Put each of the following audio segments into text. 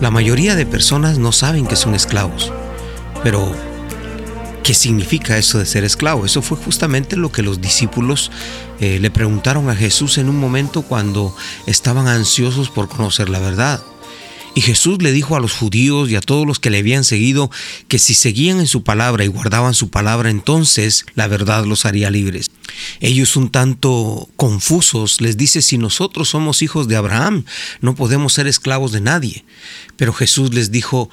La mayoría de personas no saben que son esclavos, pero ¿qué significa eso de ser esclavo? Eso fue justamente lo que los discípulos eh, le preguntaron a Jesús en un momento cuando estaban ansiosos por conocer la verdad. Y Jesús le dijo a los judíos y a todos los que le habían seguido que si seguían en su palabra y guardaban su palabra, entonces la verdad los haría libres. Ellos un tanto confusos les dice, si nosotros somos hijos de Abraham, no podemos ser esclavos de nadie. Pero Jesús les dijo,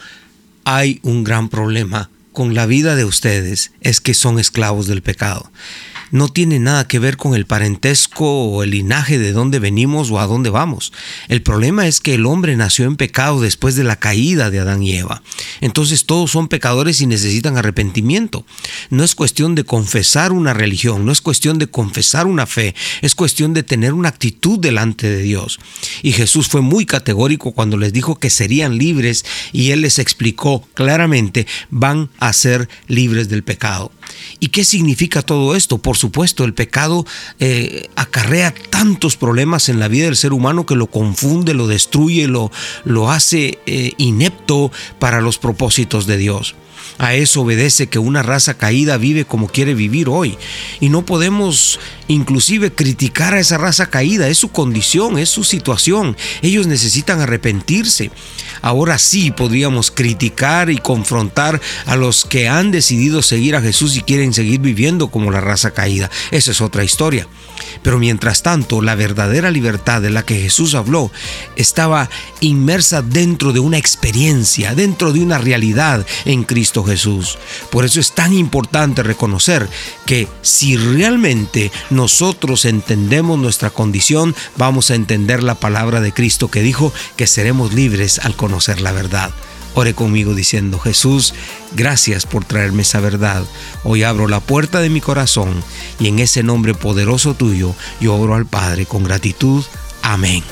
hay un gran problema con la vida de ustedes, es que son esclavos del pecado no tiene nada que ver con el parentesco o el linaje de dónde venimos o a dónde vamos. El problema es que el hombre nació en pecado después de la caída de Adán y Eva. Entonces todos son pecadores y necesitan arrepentimiento. No es cuestión de confesar una religión, no es cuestión de confesar una fe, es cuestión de tener una actitud delante de Dios. Y Jesús fue muy categórico cuando les dijo que serían libres y él les explicó claramente, van a ser libres del pecado. ¿Y qué significa todo esto? Por supuesto, el pecado eh, acarrea tantos problemas en la vida del ser humano que lo confunde, lo destruye, lo, lo hace eh, inepto para los propósitos de Dios. A eso obedece que una raza caída vive como quiere vivir hoy. Y no podemos inclusive criticar a esa raza caída. Es su condición, es su situación. Ellos necesitan arrepentirse. Ahora sí podríamos criticar y confrontar a los que han decidido seguir a Jesús y quieren seguir viviendo como la raza caída. Esa es otra historia. Pero mientras tanto, la verdadera libertad de la que Jesús habló estaba inmersa dentro de una experiencia, dentro de una realidad en Cristo Jesús. Por eso es tan importante reconocer que si realmente nosotros entendemos nuestra condición, vamos a entender la palabra de Cristo que dijo que seremos libres al conocer la verdad. Ore conmigo diciendo, Jesús, gracias por traerme esa verdad. Hoy abro la puerta de mi corazón y en ese nombre poderoso tuyo yo oro al Padre con gratitud. Amén.